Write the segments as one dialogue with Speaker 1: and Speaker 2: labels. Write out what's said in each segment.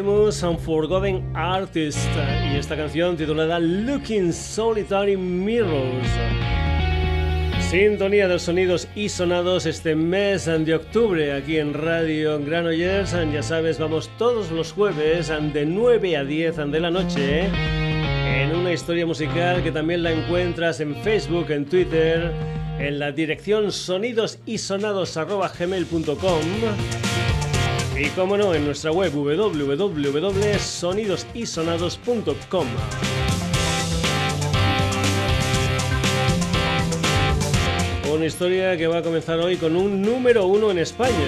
Speaker 1: Famous and Forgotten Artist y esta canción titulada Looking Solitary Mirrors. Sintonía de sonidos y sonados este mes de octubre aquí en Radio Granollers. Ya sabes, vamos todos los jueves de 9 a 10 de la noche en una historia musical que también la encuentras en Facebook, en Twitter, en la dirección sonidosisonados.gmail.com y como no, en nuestra web www.sonidosisonados.com. Una historia que va a comenzar hoy con un número uno en España.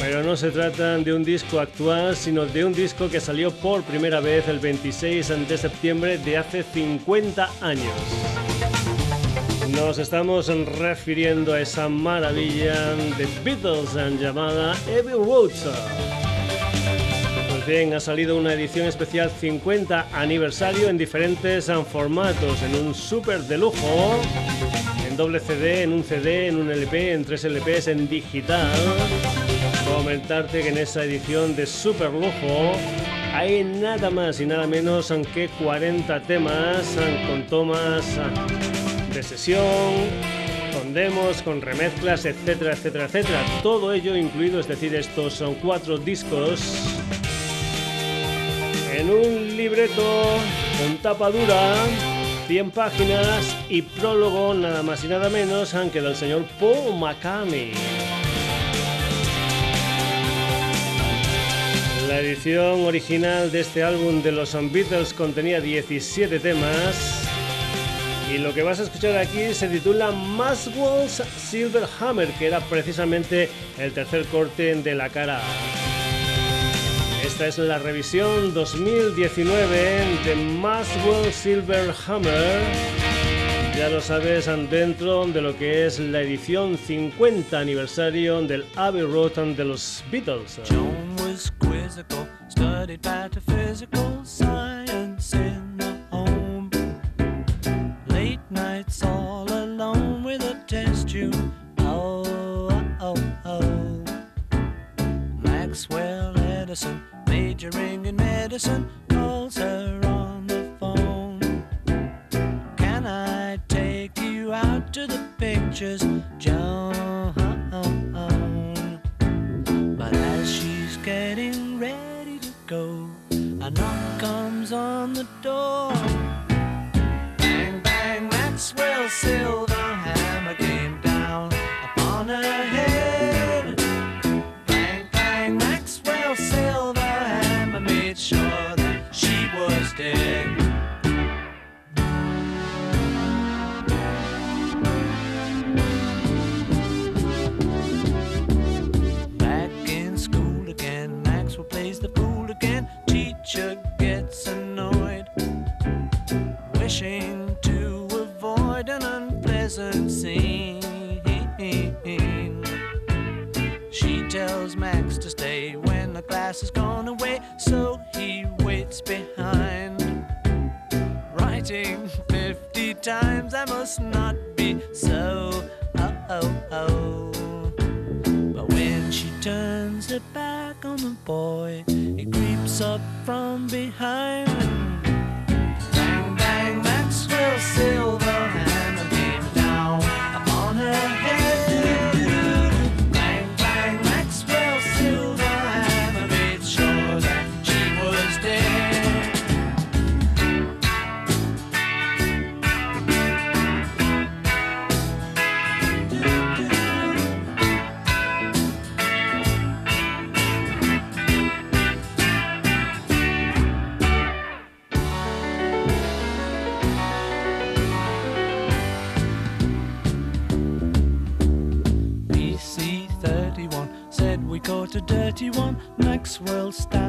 Speaker 1: Pero no se trata de un disco actual, sino de un disco que salió por primera vez el 26 de septiembre de hace 50 años. Nos estamos refiriendo a esa maravilla de Beatles llamada Abbey Road. Pues bien, ha salido una edición especial 50 aniversario en diferentes formatos, en un super de lujo, en doble CD, en un CD, en un LP, en tres LPs, en digital. Comentarte que en esa edición de super lujo hay nada más y nada menos que 40 temas con tomas de sesión, con demos, con remezclas, etcétera, etcétera, etcétera. Todo ello incluido, es decir, estos son cuatro discos en un libreto con tapa dura, 100 páginas y prólogo nada más y nada menos aunque del señor Paul McCartney. La edición original de este álbum de los Beatles contenía 17 temas y lo que vas a escuchar aquí se titula Maswell's Silver Hammer, que era precisamente el tercer corte de la cara Esta es la revisión 2019 de Maswell Silver Hammer. Ya lo sabes, dentro de lo que es la edición 50 aniversario del Abbey Road de los Beatles. Test. Oh, oh, oh. Maxwell Edison, majoring in medicine, calls her on the phone. Can I take you out to the pictures, Joan? But as she's getting ready to go, a knock comes on the door. Bang, bang, Maxwell silver gone away, so he waits behind. Writing 50 times, I must not be so. Oh, oh, oh. But when she turns her back on the boy, he creeps up from behind.
Speaker 2: next world star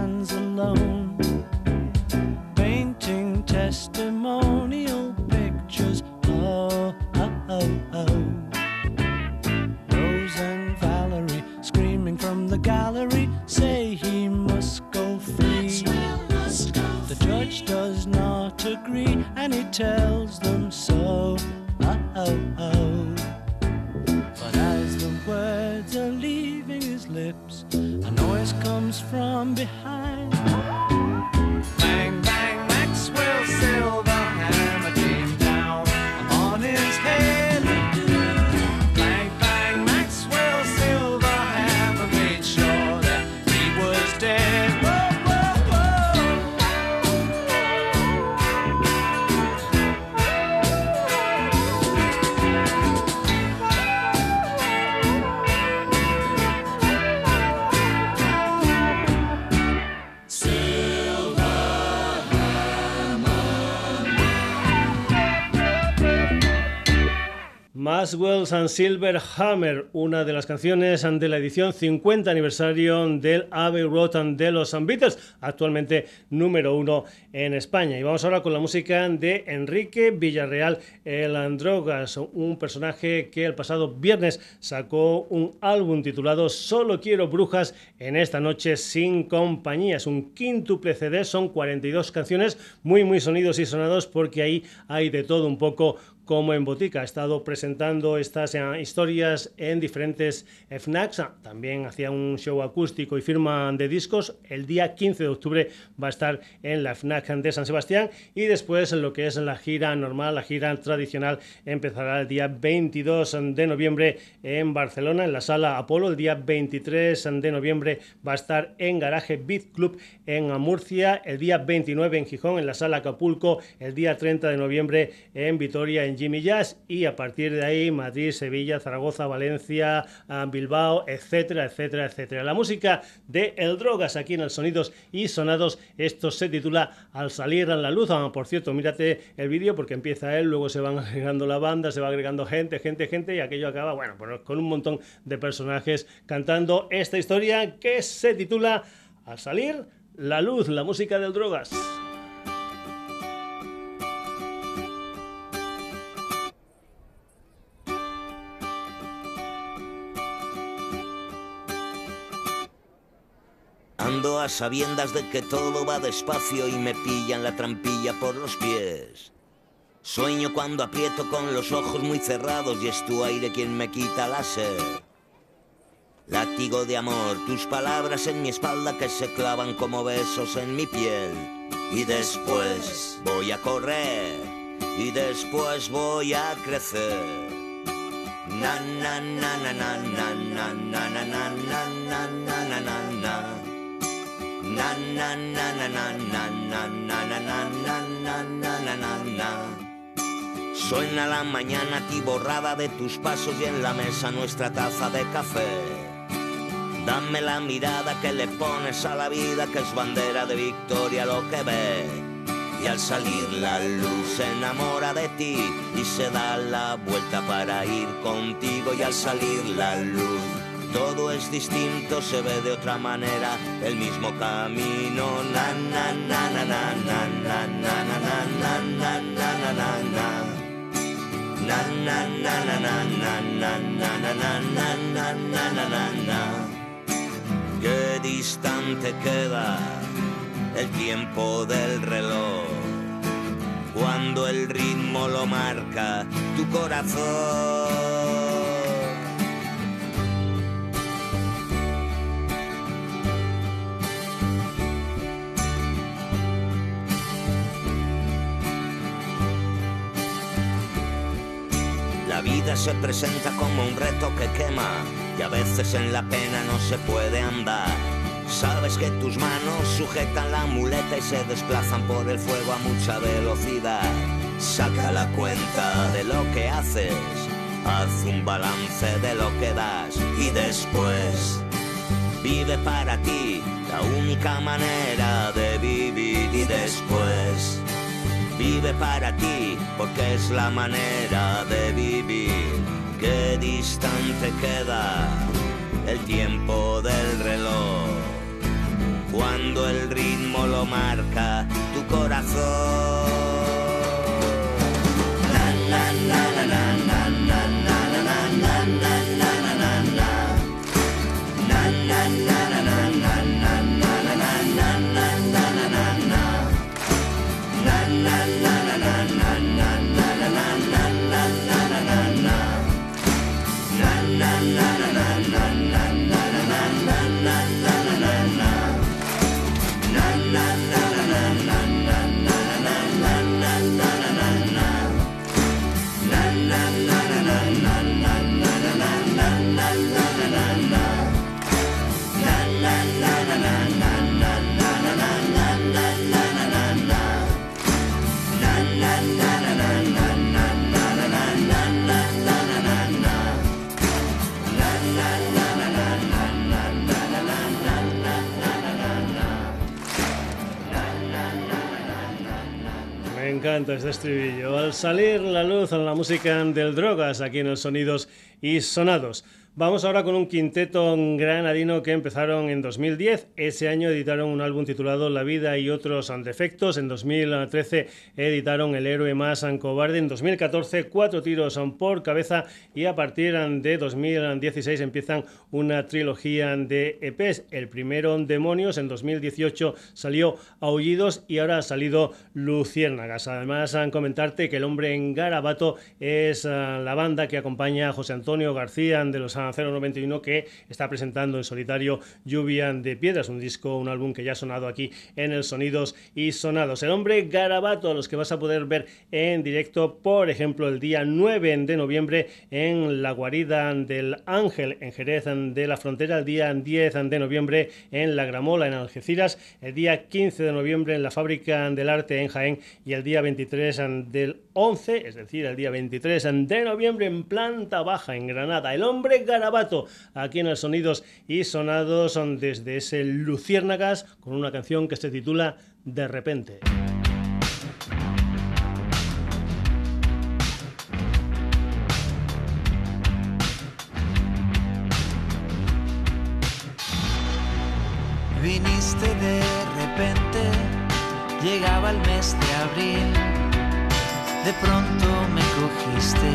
Speaker 1: Maswell's and Silver Hammer, una de las canciones de la edición 50 aniversario del Abbey Road de los Beatles, actualmente número uno en España. Y vamos ahora con la música de Enrique Villarreal, el Androgas, un personaje que el pasado viernes sacó un álbum titulado Solo quiero brujas en esta noche sin compañía. Es un quíntuple CD, son 42 canciones, muy muy sonidos y sonados porque ahí hay de todo un poco como en Botica. Ha estado presentando estas eh, historias en diferentes FNACs. También hacía un show acústico y firma de discos. El día 15 de octubre va a estar en la FNAC de San Sebastián y después lo que es la gira normal, la gira tradicional, empezará el día 22 de noviembre en Barcelona, en la sala Apolo. El día 23 de noviembre va a estar en Garaje Beat Club en Murcia. El día 29 en Gijón, en la sala Acapulco. El día 30 de noviembre en Vitoria, en Jimmy Jazz y a partir de ahí Madrid, Sevilla, Zaragoza, Valencia, ah, Bilbao, etcétera, etcétera, etcétera. La música de El Drogas aquí en el Sonidos y Sonados, esto se titula Al salir a la luz. Ah, por cierto, mírate el vídeo porque empieza él, luego se van agregando la banda, se va agregando gente, gente, gente y aquello acaba, bueno, pues con un montón de personajes cantando esta historia que se titula Al salir la luz, la música del Drogas.
Speaker 3: A sabiendas de que todo va despacio y me pillan la trampilla por los pies. Sueño cuando aprieto con los ojos muy cerrados y es tu aire quien me quita la sed. Látigo de amor, tus palabras en mi espalda que se clavan como besos en mi piel. Y después voy a correr y después voy a crecer. Na na na na na na na na na na na na na na Na na na na na na na na na na na na na na na Suena la mañana borrada de tus pasos y en la mesa nuestra taza de café. Dame la mirada que le pones a la vida, que es bandera de victoria lo que ve. Y al salir la luz se enamora de ti y se da la vuelta para ir contigo. Y al salir la luz todo es distinto, se ve de otra manera, el mismo camino. Na na na na na na na na na na na na na na na Na na na na na na na na na na na na na na na Qué distante queda el tiempo del reloj cuando el ritmo lo marca tu corazón. Se presenta como un reto que quema y a veces en la pena no se puede andar. Sabes que tus manos sujetan la muleta y se desplazan por el fuego a mucha velocidad. Saca la cuenta de lo que haces, haz un balance de lo que das y después vive para ti la única manera de vivir y después vive para ti, porque es la manera de vivir. Qué distante queda el tiempo del reloj, cuando el ritmo lo marca tu corazón.
Speaker 1: Encanta este estribillo. Al salir la luz la música del Drogas aquí en los Sonidos y Sonados. Vamos ahora con un quinteto granadino que empezaron en 2010. Ese año editaron un álbum titulado La vida y otros defectos. En 2013 editaron El héroe más cobarde. En 2014 cuatro tiros por cabeza y a partir de 2016 empiezan una trilogía de EPs. El primero Demonios, en 2018 salió Aullidos y ahora ha salido Luciérnagas. Además, comentarte que El hombre en Garabato es ah, la banda que acompaña a José Antonio García de los 091 que está presentando en solitario Lluvia de Piedras, un disco, un álbum que ya ha sonado aquí en el Sonidos y Sonados. El hombre Garabato, los que vas a poder ver en directo, por ejemplo, el día 9 de noviembre en la guarida del Ángel en Jerez de la Frontera, el día 10 de noviembre en La Gramola en Algeciras, el día 15 de noviembre en la Fábrica del Arte en Jaén y el día 23 del 11, es decir, el día 23 de noviembre en planta baja en Granada. El hombre Garabato, aquí en el Sonidos y Sonados, son desde ese Luciérnagas con una canción que se titula De repente.
Speaker 4: Viniste de repente, llegaba el mes de abril, de pronto me cogiste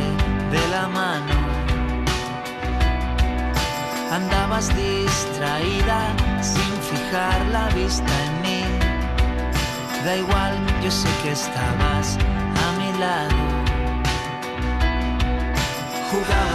Speaker 4: de la mano Andabas distraída sin fijar la vista en mí. Da igual, yo sé que estabas a mi lado. Jugabas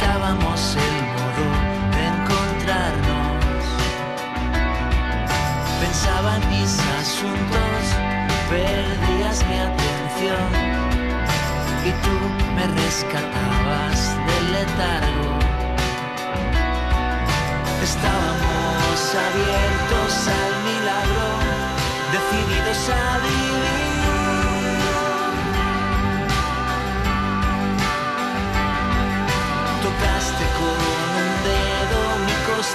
Speaker 4: Buscábamos el modo de encontrarnos. Pensaba en mis asuntos, perdías mi atención. Y tú me rescatabas del letargo. Estábamos abiertos al milagro, decididos a vivir.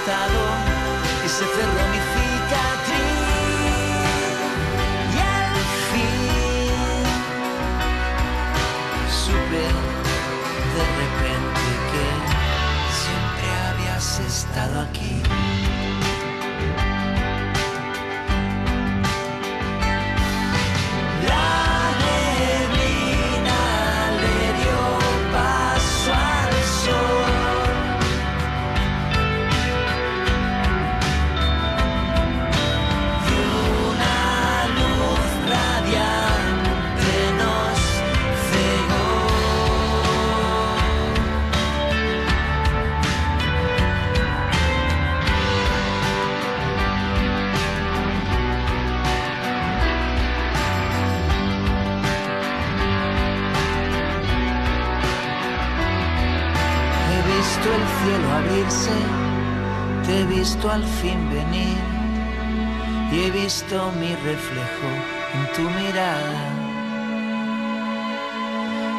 Speaker 4: Y se cerró mi visto al fin venir y he visto mi reflejo en tu mirada.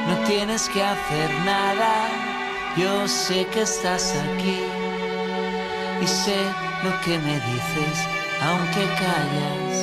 Speaker 4: No tienes que hacer nada, yo sé que estás aquí y sé lo que me dices, aunque callas.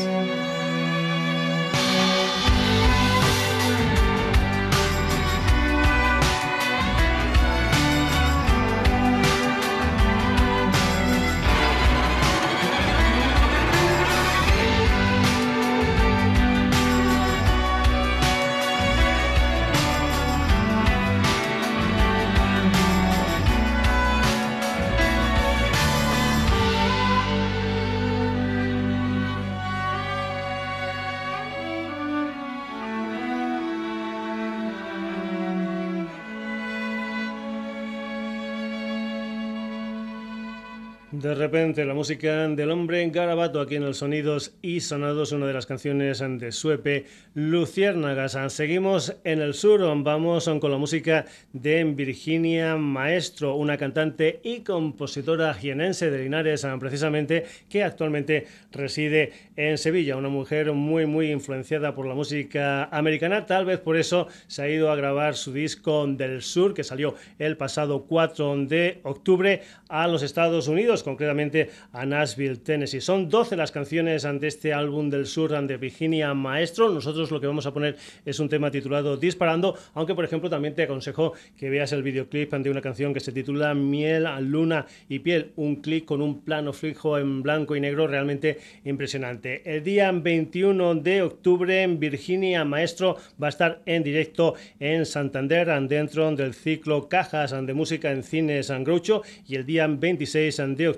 Speaker 5: De repente, la música del hombre garabato aquí en el Sonidos y Sonados, una de las canciones de Suepe, Luciérnagas. Seguimos en el sur, vamos con la música de Virginia Maestro, una cantante y compositora jienense de Linares, precisamente, que actualmente reside en Sevilla. Una mujer muy, muy influenciada por la música americana, tal vez por eso se ha ido a grabar su disco del sur, que salió el pasado 4 de octubre a los Estados Unidos concretamente a Nashville, Tennessee. Son 12 las canciones ante este álbum del sur de Virginia Maestro. Nosotros lo que vamos a poner es un tema titulado Disparando, aunque por ejemplo también te aconsejo que veas el videoclip de una canción que se titula Miel, Luna y Piel, un clip con un plano fijo en blanco y negro realmente impresionante. El día 21 de octubre Virginia Maestro va a estar en directo en Santander dentro del ciclo Cajas de Música en Cines San Groucho y el día 26 de octubre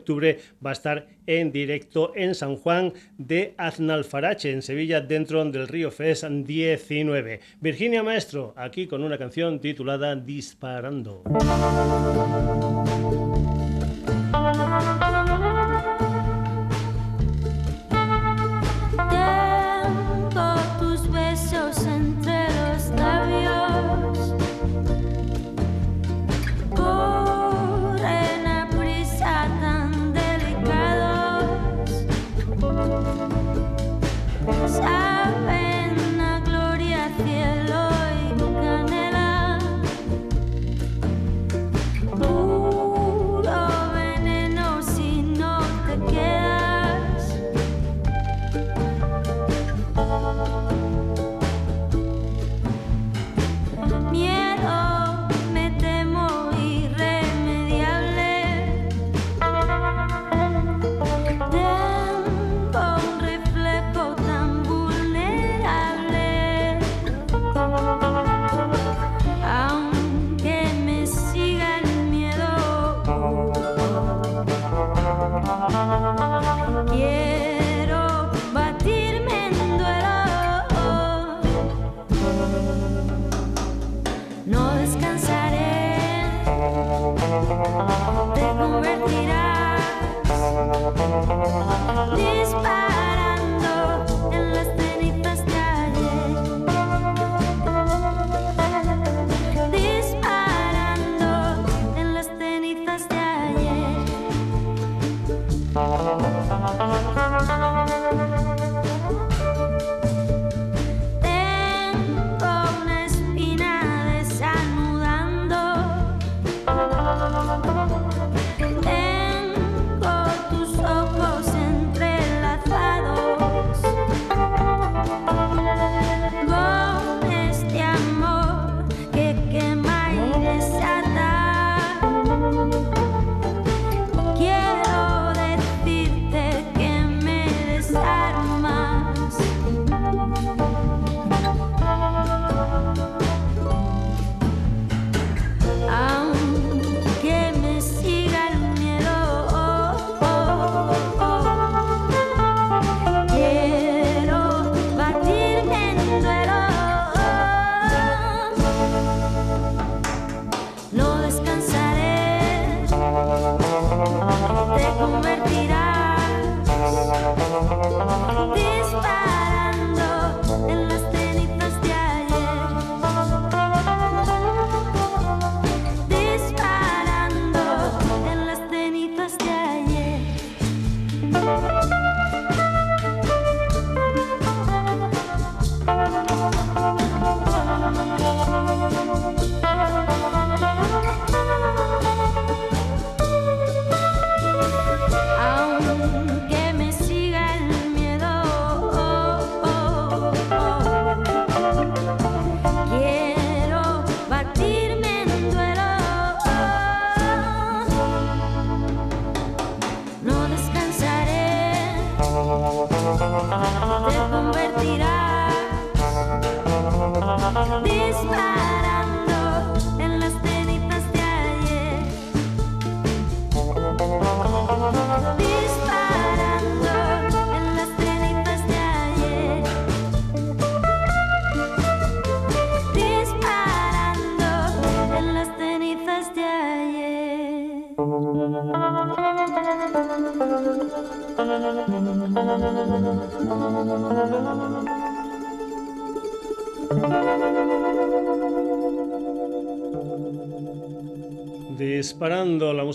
Speaker 5: va a estar en directo en San Juan de Aznalfarache, en Sevilla, dentro del Río Fest 19. Virginia Maestro, aquí con una canción titulada Disparando.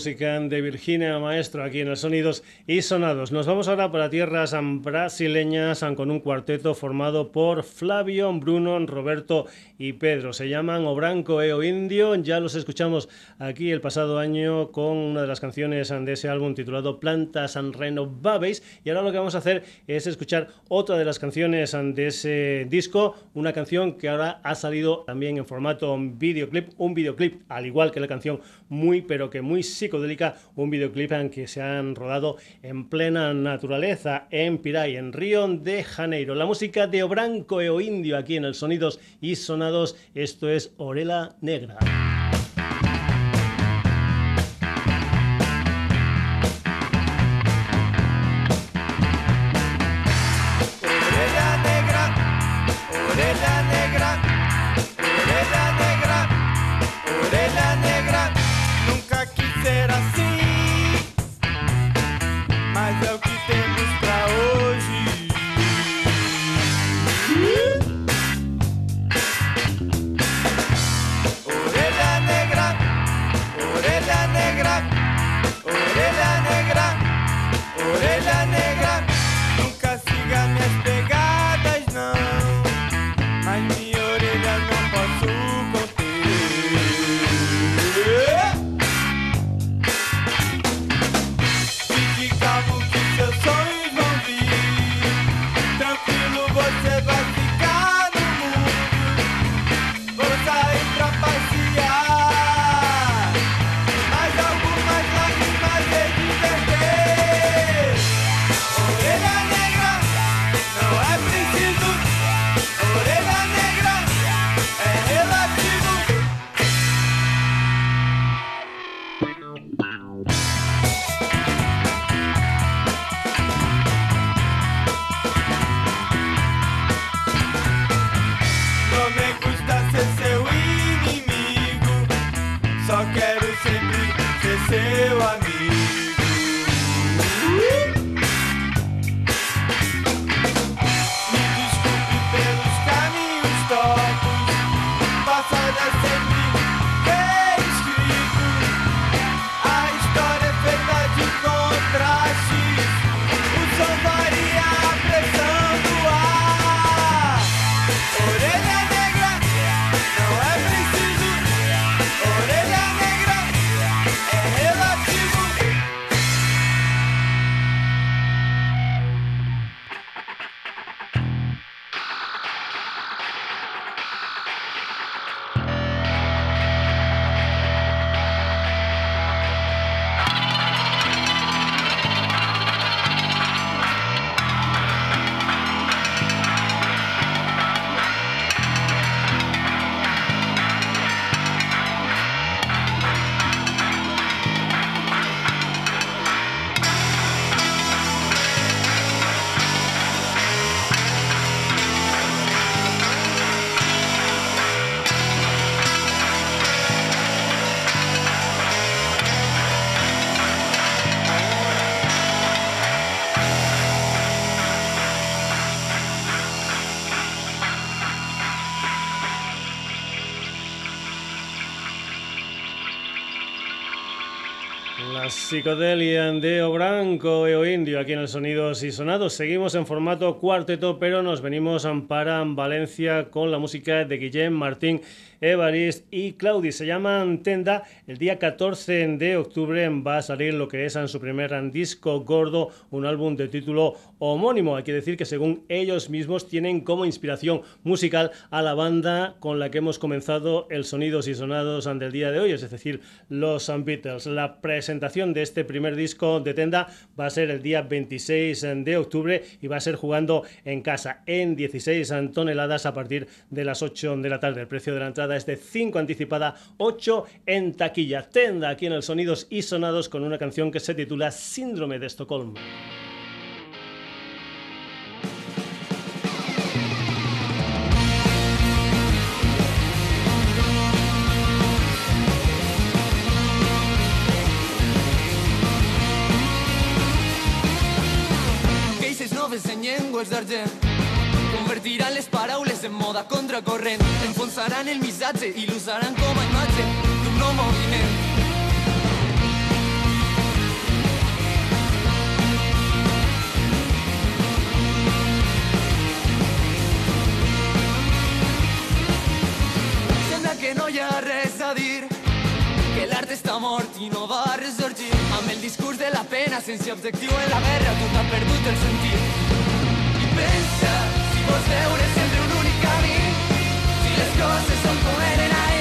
Speaker 1: Música de Virginia Maestro aquí en el Sonidos y Sonados. Nos vamos ahora para tierras brasileñas con un cuarteto formado por Flavio, Bruno, Roberto y Pedro. Se llaman Obranco e o Indio. Ya los escuchamos aquí el pasado año con una de las canciones de ese álbum titulado Plantas Renovables. Y ahora lo que vamos a hacer es escuchar otra de las canciones de ese disco, una canción que ahora ha salido también en formato videoclip, un videoclip al igual que la canción muy, pero que muy psicodélica, un videoclip en que se han rodado en plena naturaleza, en Piray, en Río de Janeiro. La música de Obranco e Indio aquí en el Sonidos y Sonados, esto es Orela Negra. Psicodelia de Obranco e o Indio aquí en el Sonidos y Sonados. Seguimos en formato cuarteto, pero nos venimos para Valencia con la música de Guillem Martín Evarist y Claudi. Se llaman Tenda. El día 14 de octubre va a salir lo que es en su primer disco gordo, un álbum de título homónimo. Hay que decir que según ellos mismos tienen como inspiración musical a la banda con la que hemos comenzado el Sonidos y Sonados del día de hoy, es decir, los Beatles. La presentación de este primer disco de Tenda va a ser el día 26 de octubre y va a ser jugando en casa en 16 toneladas a partir de las 8 de la tarde. El precio de la entrada es de 5 anticipada, 8 en taquilla. Tenda aquí en el Sonidos y Sonados con una canción que se titula Síndrome de Estocolmo.
Speaker 6: noves en convertiran les paraules de moda contracorrent. Enfonsaran el missatge i l'usaran com a imatge d'un nou moviment. Sembla que no hi ha que l'art està mort i no va ressorgir. Amb el discurs de la pena sense objectiu en la guerra tot ha perdut el sentit vols veure sempre un únic camí. Si les coses són com eren ahir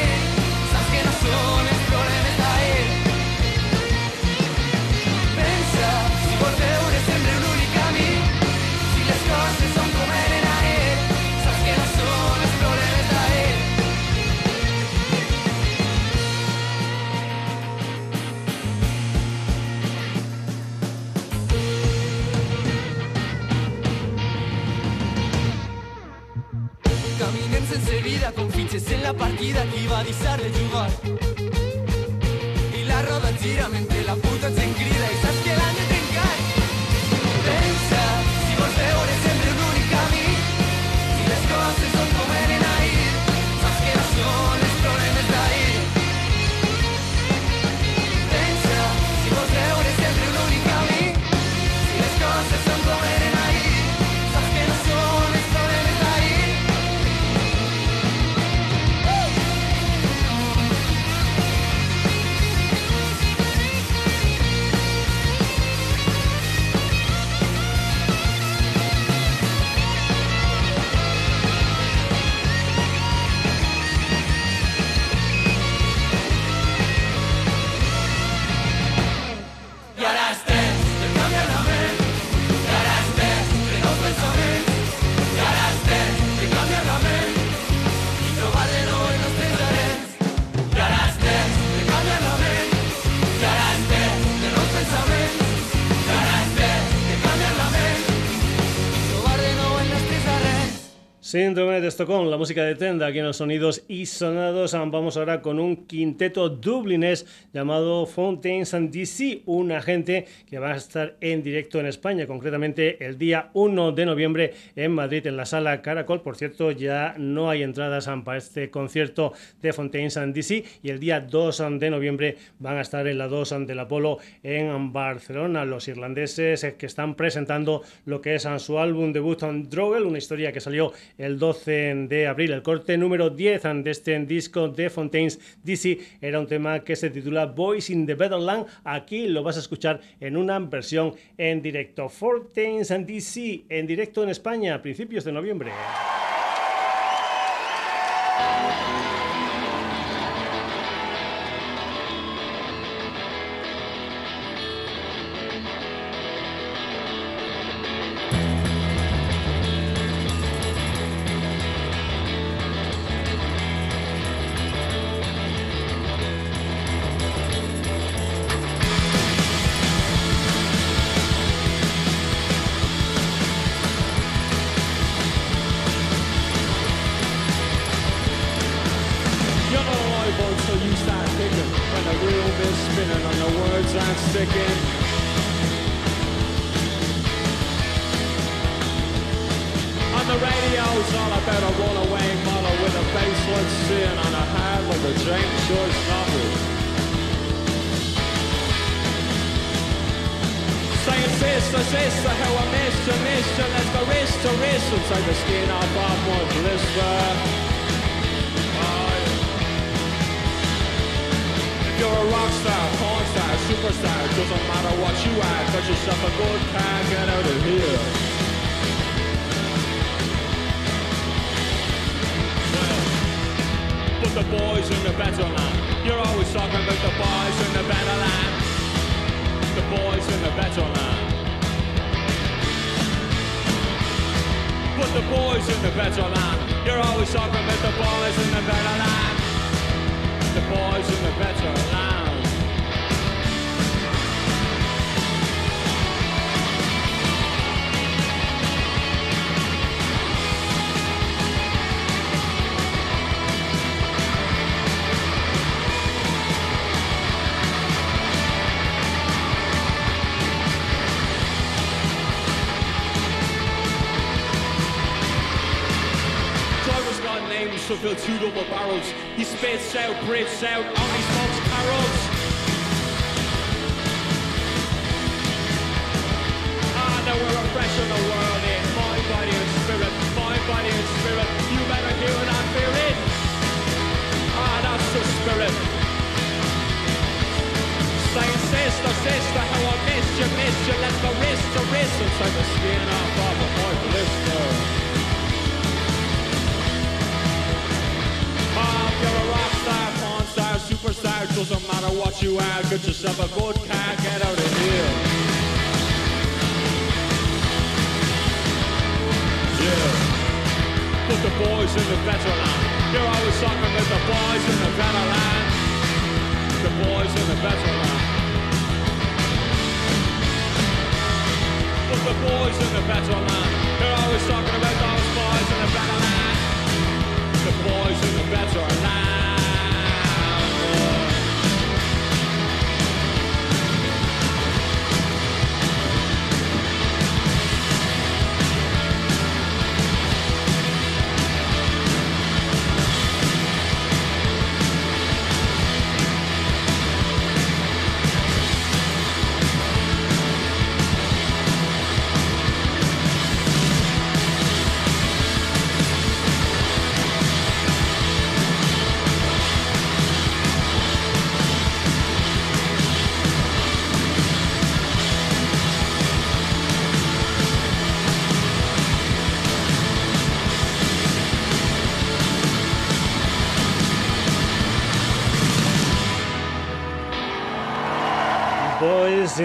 Speaker 6: com fitxes en la partida qui va deixar de jugar i la roda gira mentre la puta gent crida
Speaker 1: Síndrome de Estocolmo, la música de Tenda aquí en los sonidos y sonados. Vamos ahora con un quinteto dublinés llamado Fountains and DC, un agente que va a estar en directo en España, concretamente el día 1 de noviembre en Madrid, en la sala Caracol. Por cierto, ya no hay entradas para este concierto de Fountains and DC y el día 2 de noviembre van a estar en la 2 del Apolo en Barcelona. Los irlandeses que están presentando lo que es su álbum debut Drogel, una historia que salió el 12 de abril. El corte número 10 de este disco de Fontaines DC era un tema que se titula Boys in the Bedland. Aquí lo vas a escuchar en una versión en directo. Fontaines DC en directo en España a principios de noviembre.
Speaker 7: Fill two double barrels. He spits out, breathes out, only smokes carols. Ah, now we're refreshing the world in mind, body and spirit, mind, body and spirit. You better hear and fear it. Ah, that's the spirit. Saying sister, sister, how I missed you, missed you. Let the wrist to wrist take the skin of my blister. If you're a rock star, porn star, superstar, doesn't matter what you are. Get yourself a good car, get out of here. Yeah. Put the boys in the better land. You're always talking about the boys in the better land. The boys in the better land. Put the boys in the better land. You're always talking about those boys in the better land. The boys in the better land.
Speaker 1: Boys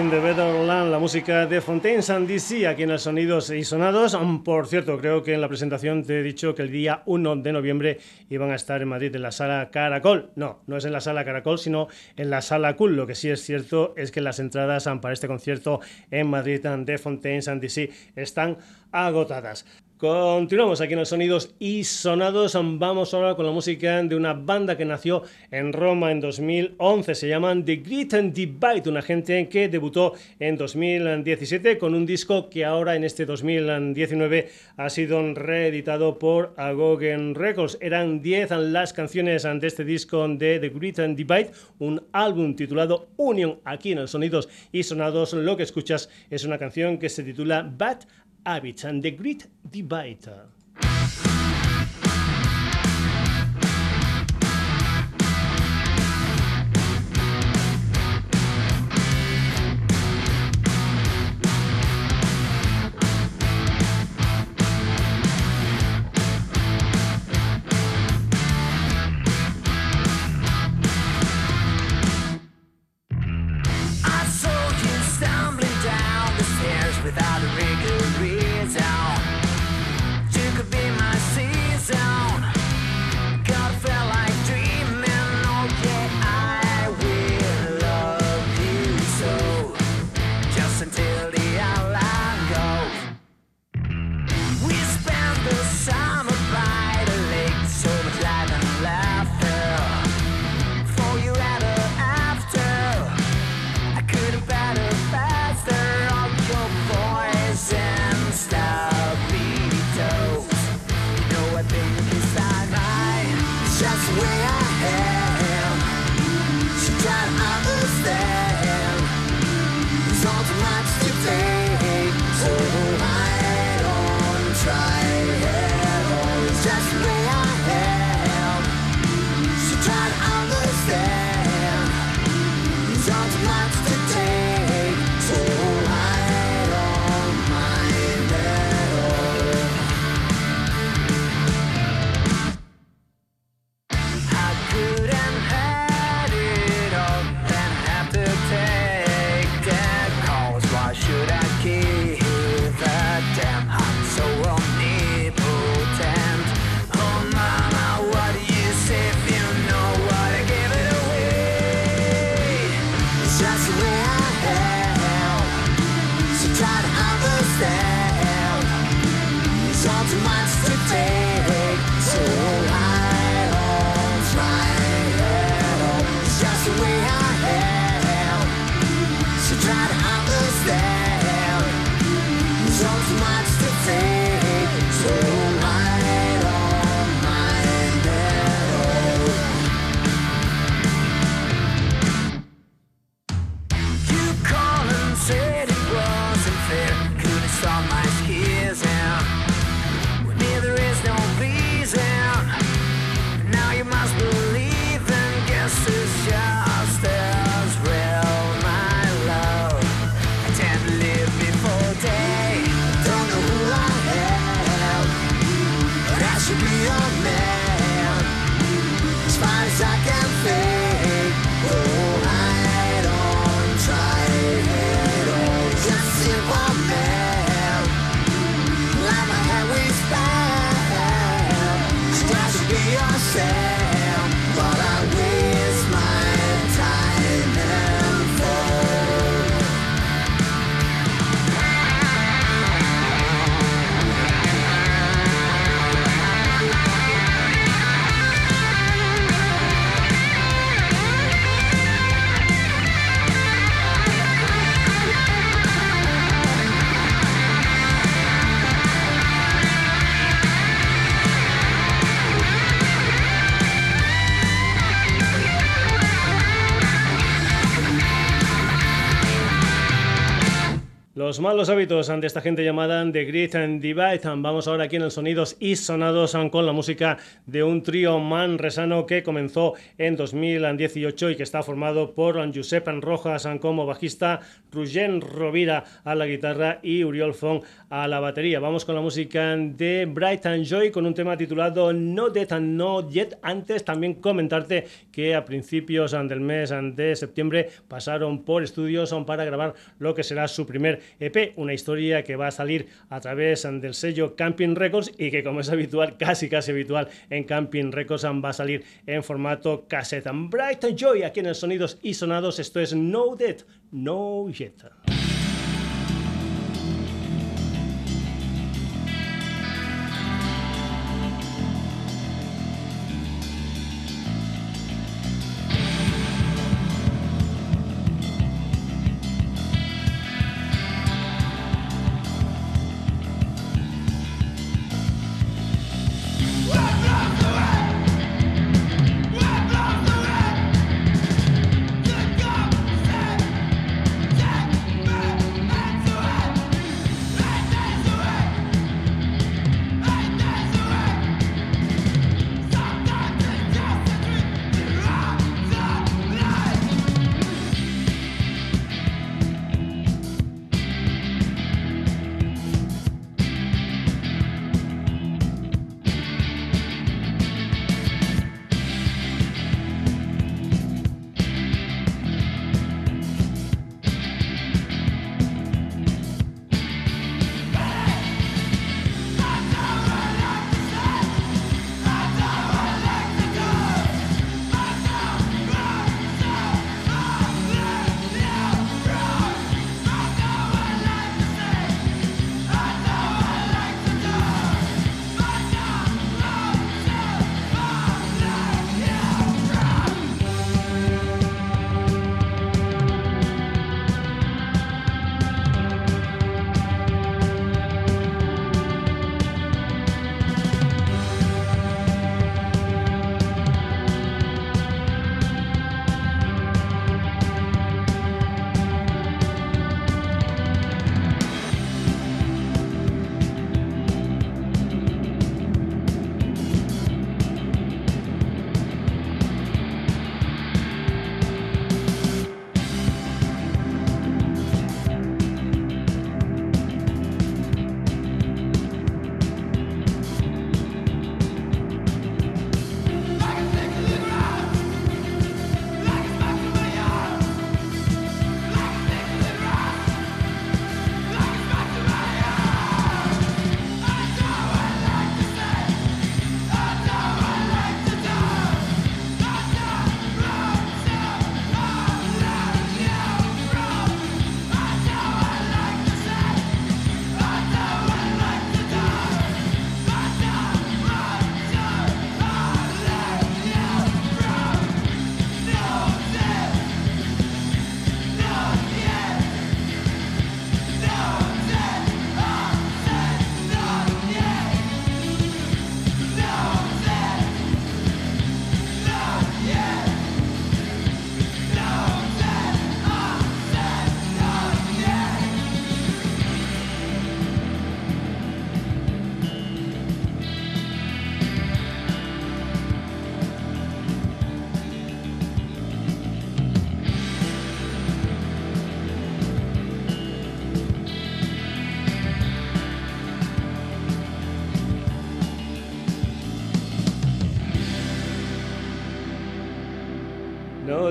Speaker 1: in the Better Land, la música de Fontaines and DC, aquí en el Sonidos y Sonados. Por cierto, creo que en la presentación te he dicho que el día 1 de noviembre iban a estar en Madrid en la sala Caracol. No, no es en la sala Caracol, sino en la sala Cool. Lo que sí es cierto es que las entradas para este concierto en Madrid de Fontaines and DC están agotadas. Continuamos aquí en los sonidos y sonados. Vamos ahora con la música de una banda que nació en Roma en 2011. Se llaman The Grit and Divide, una gente que debutó en 2017 con un disco que ahora en este 2019 ha sido reeditado por Agogen Records. Eran 10 las canciones de este disco de The Grit and Divide, un álbum titulado Union aquí en los sonidos y sonados. Lo que escuchas es una canción que se titula Bad Habits and the Great Divide. Los malos hábitos ante esta gente llamada The Grid and Divide. Vamos ahora aquí en el Sonidos y Sonados con la música de un trío manresano que comenzó en 2018 y que está formado por Josep Rojas como bajista, Rugen Rovira a la guitarra y Uriol Fong a la batería. Vamos con la música de Bright and Joy con un tema titulado No Death and No Yet. Antes también comentarte que a principios del mes de septiembre pasaron por estudios para grabar lo que será su primer EP, una historia que va a salir a través del sello Camping Records y que como es habitual, casi casi habitual en Camping Records va a salir en formato cassette. Bright Joy aquí en el Sonidos y Sonados, esto es No Death, No Yet.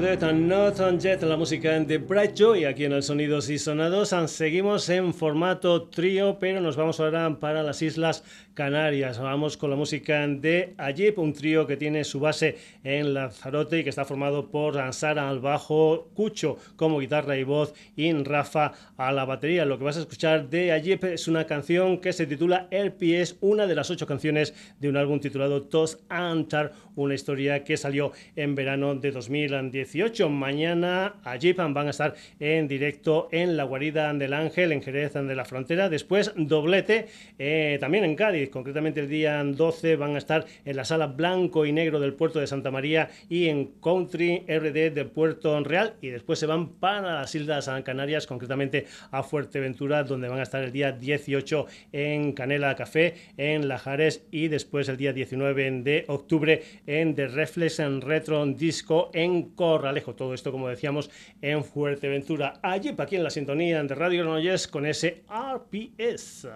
Speaker 1: Not on Jet, la música de Bright Joy aquí en el Sonidos y Sonados. Seguimos en formato trío, pero nos vamos ahora para las Islas Canarias. Vamos con la música de Ayip, un trío que tiene su base en Lanzarote y que está formado por Sara al bajo, Cucho como guitarra y voz y Rafa a la batería. Lo que vas a escuchar de Ayip es una canción que se titula El es una de las ocho canciones de un álbum titulado Tos Antar, una historia que salió en verano de 2000
Speaker 8: 2018. Mañana allí van a estar en directo en la guarida del Ángel, en Jerez de la Frontera. Después doblete eh, también en Cádiz, concretamente el día 12 van a estar en la sala blanco y negro del puerto de Santa María y en Country RD del puerto Real. Y después se van para las Islas Canarias, concretamente a Fuerteventura, donde van a estar el día 18 en Canela Café, en Lajares y después el día 19 de octubre en The Reflex en Retro Disco en Corralejo. Todo esto, como decíamos, en Fuerteventura. Allí, aquí en la sintonía de Radio Granollers con ese RPS.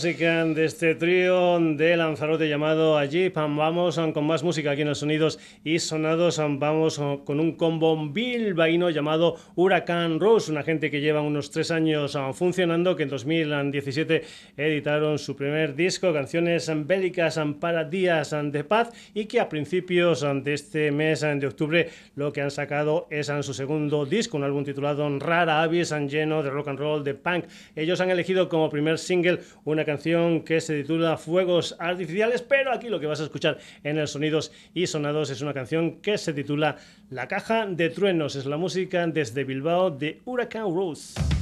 Speaker 8: Música de este trío de Lanzarote llamado Allí. Vamos con más música aquí en los sonidos y sonados. Vamos con un combo bilbaíno llamado Huracán Rose, una gente que lleva unos tres años funcionando, que en 2017 editaron su primer disco, canciones bélicas para días de paz, y que a principios de este mes de octubre lo que han sacado es su segundo disco, un álbum titulado Rara Avis, lleno de rock and roll, de punk. Ellos han elegido como primer single una canción que se titula Fuegos Artificiales, pero aquí lo que vas a escuchar en el Sonidos y Sonados es una canción que se titula La Caja de Truenos, es la música desde Bilbao de Huracán Rose.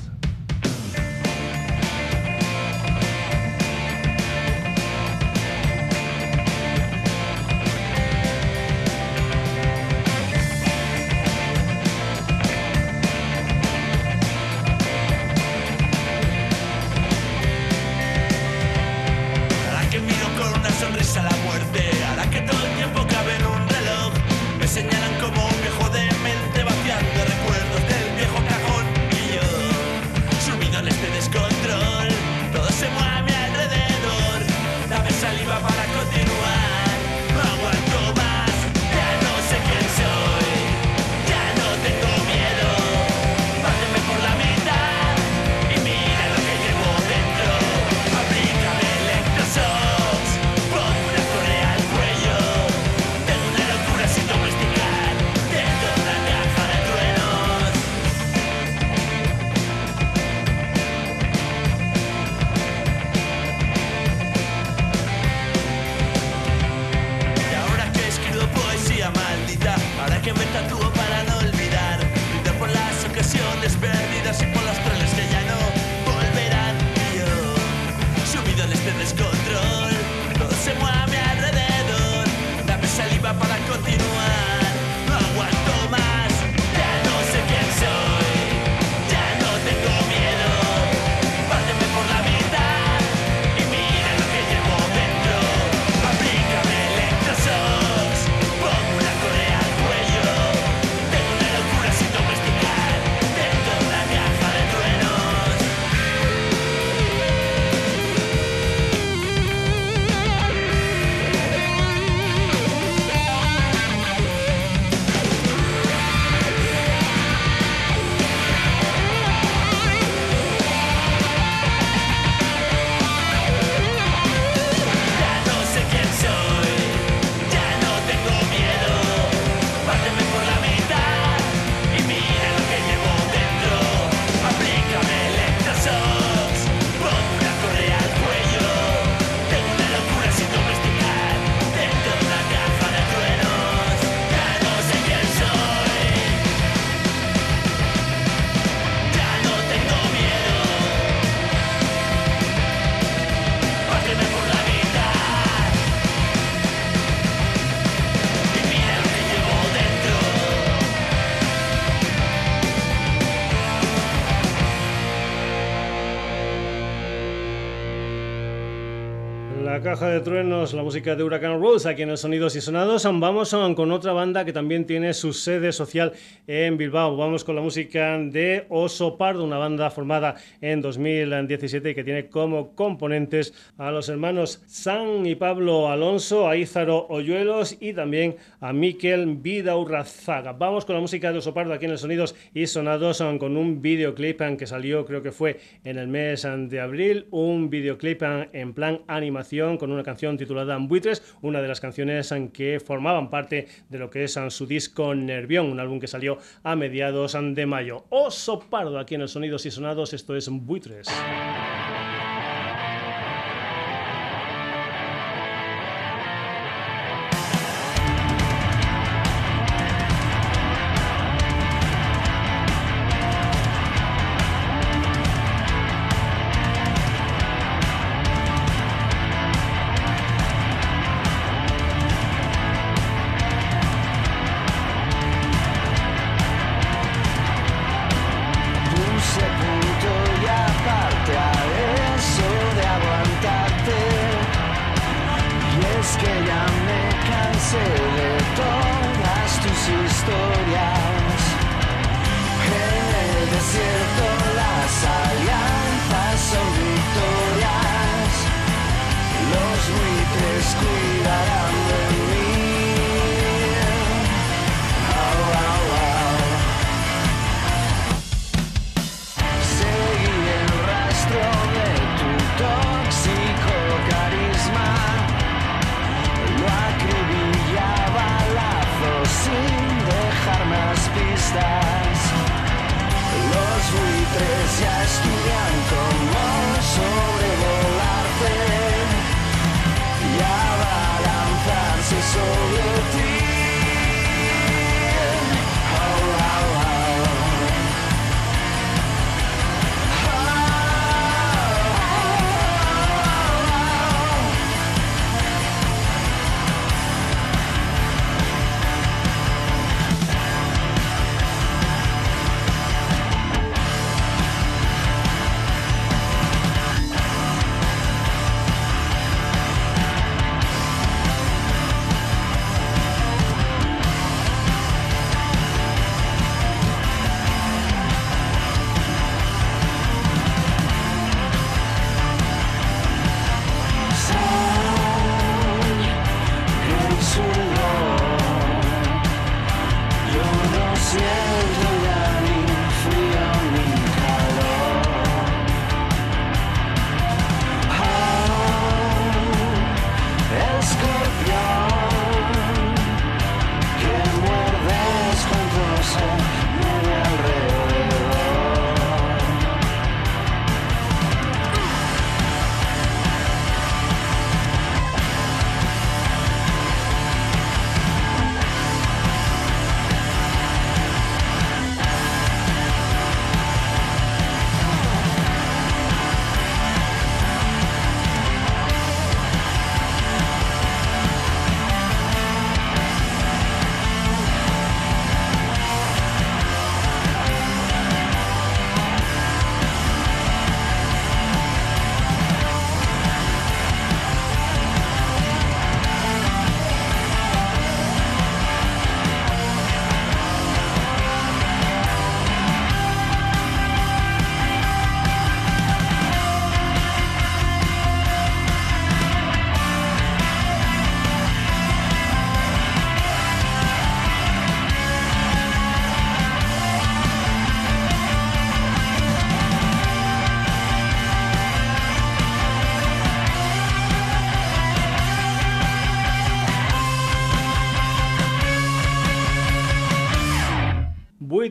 Speaker 1: Caja de truenos, la música de Huracán Rose, aquí en los Sonidos y Sonados. Vamos con otra banda que también tiene su sede social en Bilbao. Vamos con la música de Oso Pardo, una banda formada en 2017 y que tiene como componentes a los hermanos San y Pablo Alonso, a Ízaro Oyuelos y también a Miquel Vidaurrazaga. Vamos con la música de Oso Pardo aquí en los Sonidos y Sonados con un videoclip que salió creo que fue en el mes de abril, un videoclip en plan animación con una canción titulada Buitres, una de las canciones que formaban parte de lo que es su disco Nervión, un álbum que salió a mediados de mayo. Oso Pardo aquí en el Sonidos y Sonados, esto es Buitres.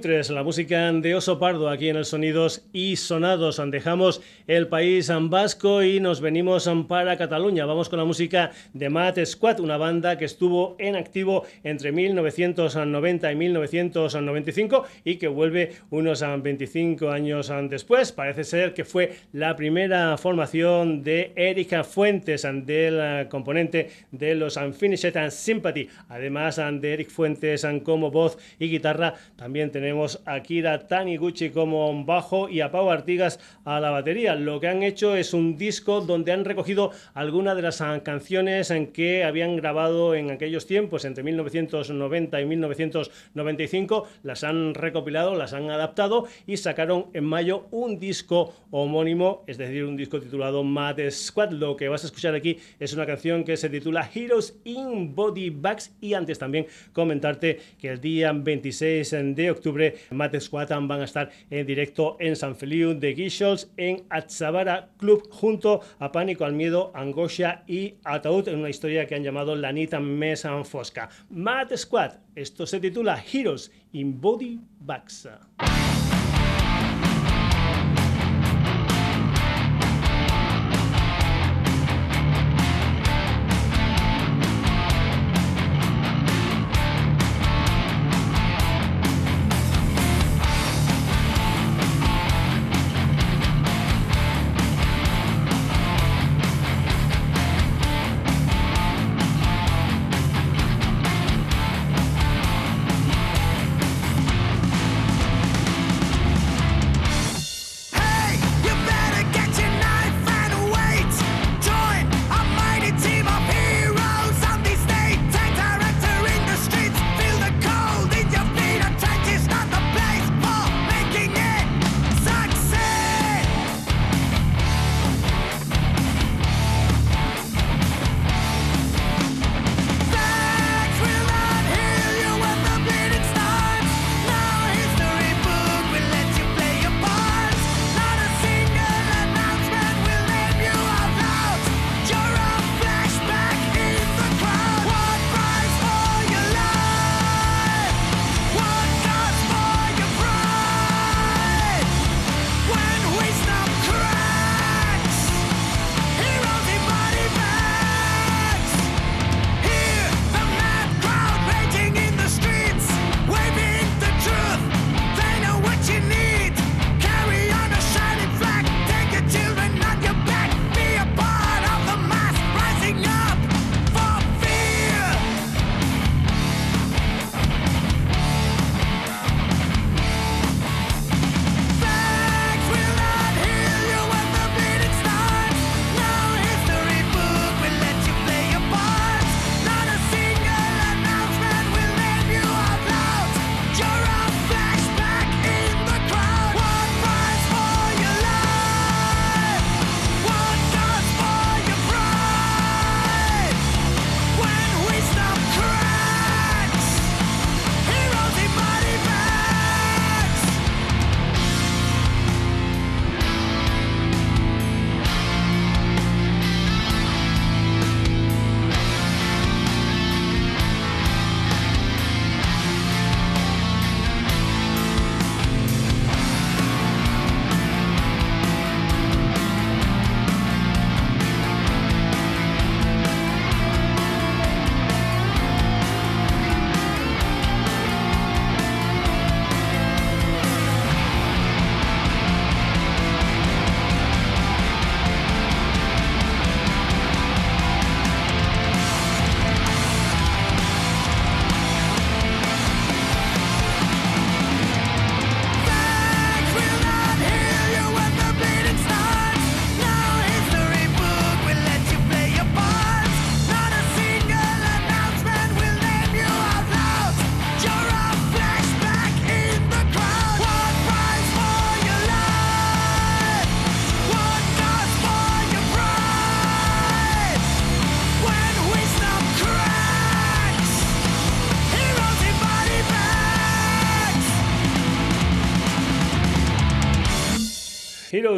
Speaker 1: La música de Oso Pardo aquí en el Sonidos y Sonados. Dejamos el país vasco y nos venimos para Cataluña. Vamos con la música de Matt Squad, una banda que estuvo en activo entre 1990 y 1995 y que vuelve unos 25 años después. Parece ser que fue la primera formación de Erika Fuentes, del componente de los Unfinished Sympathy. Además de Eric Fuentes como voz y guitarra, también tenemos
Speaker 8: tenemos a Kira Taniguchi como bajo y a Pau Artigas a la batería. Lo que han hecho es un disco donde han recogido algunas de las canciones en que habían grabado en aquellos tiempos, entre 1990 y 1995, las han recopilado, las han adaptado y sacaron en mayo un disco homónimo, es decir, un disco titulado Mad Squad. Lo que vas a escuchar aquí es una canción que se titula Heroes in Body Bags y antes también comentarte que el día 26 de octubre Mad Squad van a estar en directo en San Feliu de Guixols en Atzabara Club junto a Pánico al Miedo, Angosha y Ataúd en una historia que han llamado La Nita Mesan Fosca. Mad Squad, esto se titula Heroes in Body Bags.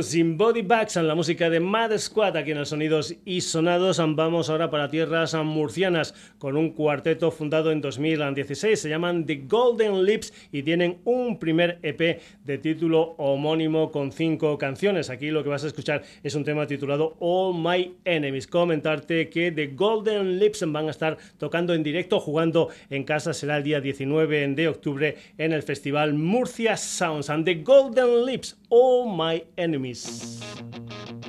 Speaker 8: Sin Body Bags la música de Mad Squad aquí en los sonidos y sonados. Vamos ahora para tierras murcianas con un cuarteto fundado en 2016. Se llaman The Golden Lips y tienen un primer EP de título homónimo con cinco canciones. Aquí lo que vas a escuchar es un tema titulado All My Enemies. Comentarte que The Golden Lips van a estar tocando en directo, jugando en casa. Será el día 19 de octubre en el festival Murcia Sounds. And The Golden Lips, All My Enemies.
Speaker 9: filmes.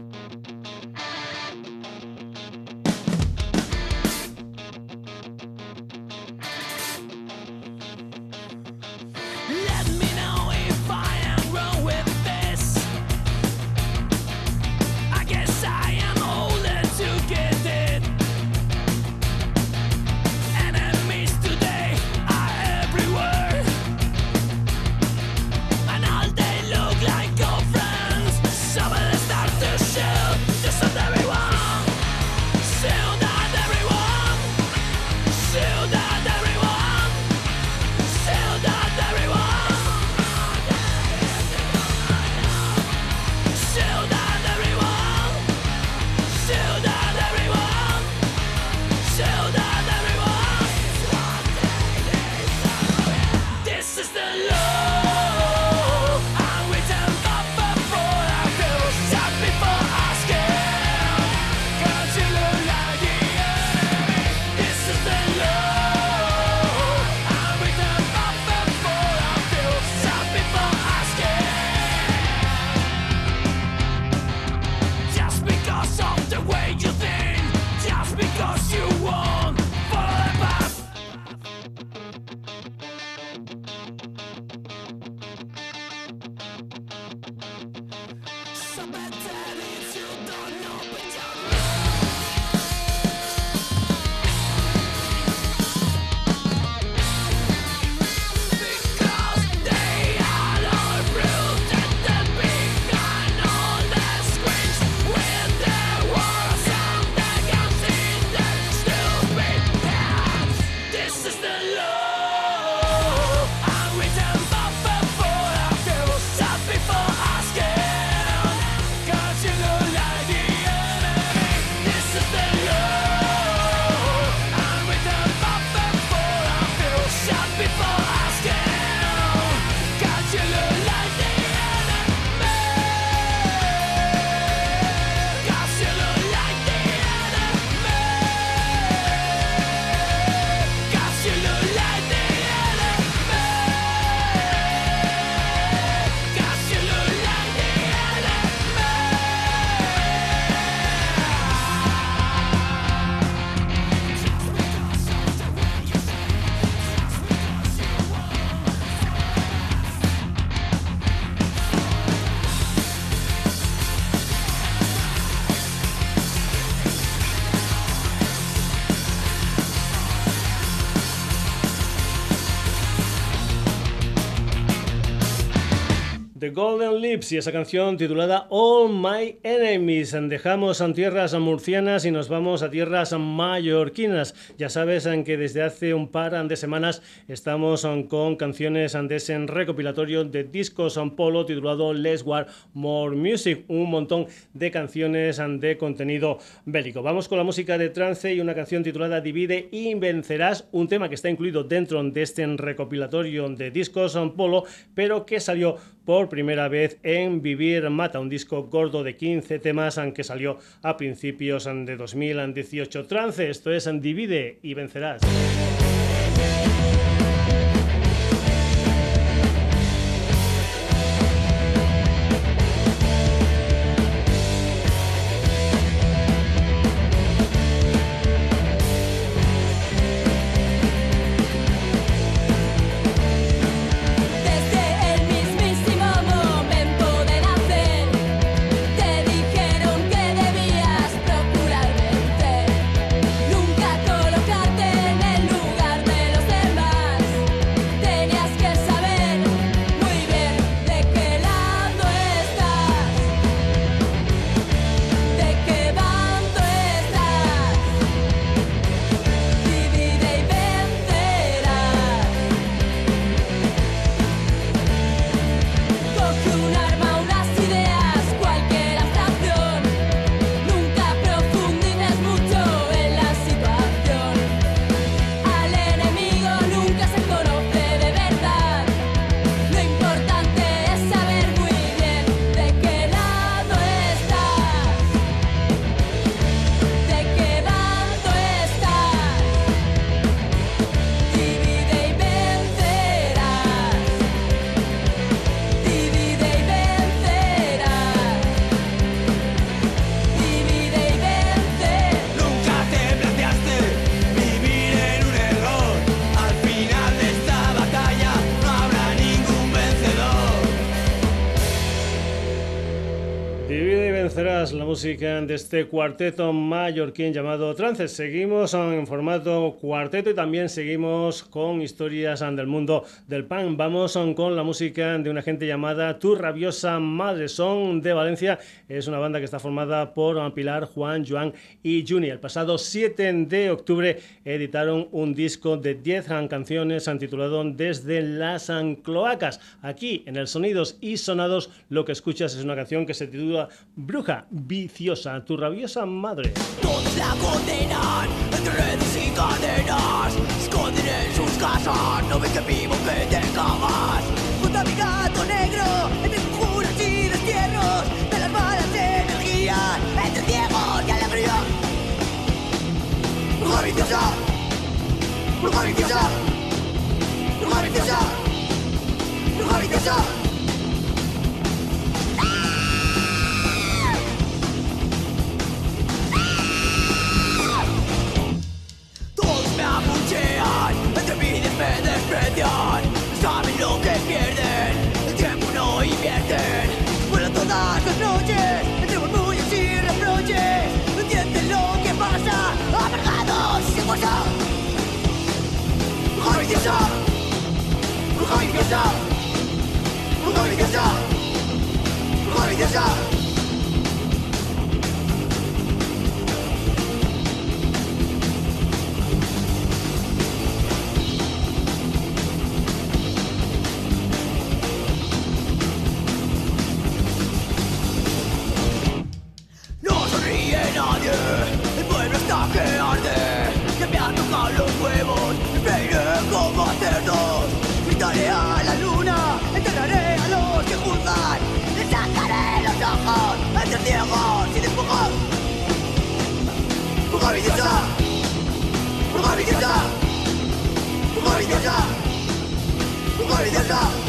Speaker 1: The Golden Lips y esa canción titulada All My Enemies. Dejamos en tierras murcianas y nos vamos a tierras mallorquinas. Ya sabes que desde hace un par de semanas estamos con canciones de ese recopilatorio de discos en polo titulado Let's War More Music. Un montón de canciones de contenido bélico. Vamos con la música de trance y una canción titulada Divide y vencerás. Un tema que está incluido dentro de este recopilatorio de discos en polo, pero que salió por primera vez en Vivir Mata, un disco gordo de 15 temas, aunque salió a principios de 2018. Trance, esto es Divide y vencerás. Música de este cuarteto mallorquín llamado Trances. Seguimos en formato cuarteto y también seguimos con historias del mundo del pan. Vamos con la música de una gente llamada Tu Rabiosa Madre. Son de Valencia. Es una banda que está formada por Pilar, Juan, Joan y Juni. El pasado 7 de octubre editaron un disco de 10 canciones titulado Desde las cloacas. Aquí en el Sonidos y Sonados lo que escuchas es una canción que se titula Bruja tu rabiosa madre.
Speaker 8: Todos la condenan entre redes y cadenas. Esconden en sus casas, no ven que vivo que te cagas. Junto a mi gato negro, entre conjuros y destierros de las malas energías, entre ciegos y alegría. Bruja viciosa, bruja viciosa, bruja viciosa, bruja viciosa. Me desprecian Saben lo que pierden, el tiempo no invierten. Vuelan todas las noches, entre murmullos y reproches No entienden lo que pasa, amargados sin fuerza. Bruja viciosa, bruja viciosa Bruja viciosa, bruja viciosa stop.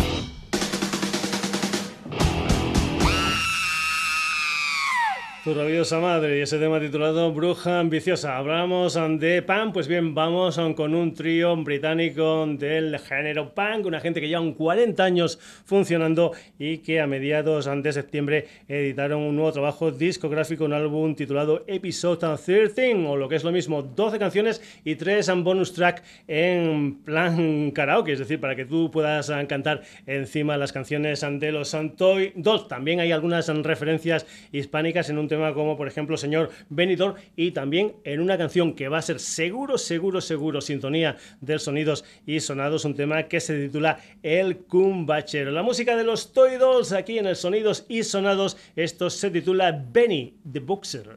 Speaker 1: Tu rabiosa madre y ese tema titulado Bruja Ambiciosa. Hablamos de Pan, pues bien, vamos con un trío británico del género punk, una gente que lleva 40 años funcionando y que a mediados de septiembre editaron un nuevo trabajo discográfico, un álbum titulado Episode 13, o lo que es lo mismo, 12 canciones y 3 bonus track en plan karaoke, es decir, para que tú puedas cantar encima las canciones de los Toy Dolls. También hay algunas referencias hispánicas en un tema como por ejemplo Señor Benidorm y también en una canción que va a ser seguro, seguro, seguro sintonía de sonidos y sonados, un tema que se titula El Cumbachero. La música de los Toy Dolls aquí en el Sonidos y Sonados, esto se titula Benny the Boxer.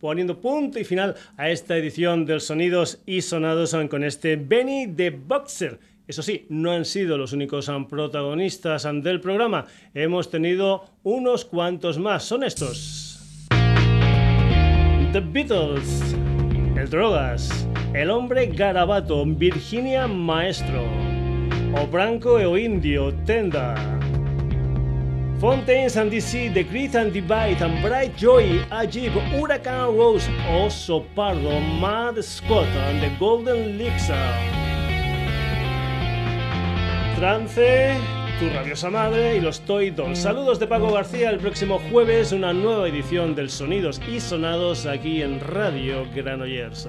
Speaker 1: Poniendo punto y final a esta edición del Sonidos y Sonados con este Benny the Boxer. Eso sí, no han sido los únicos protagonistas del programa. Hemos tenido unos cuantos más. Son estos. The Beatles, El Drogas, El Hombre Garabato, Virginia Maestro, O Branco o Indio, Tenda. Fontaines and DC, The Great and Divide, and Bright Joy, Ajib, Huracán Rose, Oso Pardo, Mad Scott, and The Golden Lixer. Trance, Tu Rabiosa Madre y los Toy Dolls. Saludos de Paco García. El próximo jueves, una nueva edición del Sonidos y Sonados aquí en Radio Granollers.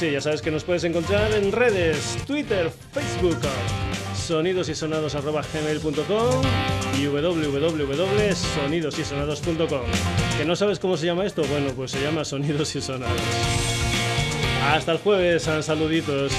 Speaker 1: sí, ya sabes que nos puedes encontrar en redes, Twitter, Facebook, sonidosysonados.gmail.com y www.sonidosysonados.com. ¿Que no sabes cómo se llama esto? Bueno, pues se llama Sonidos y Sonados. Hasta el jueves, saluditos.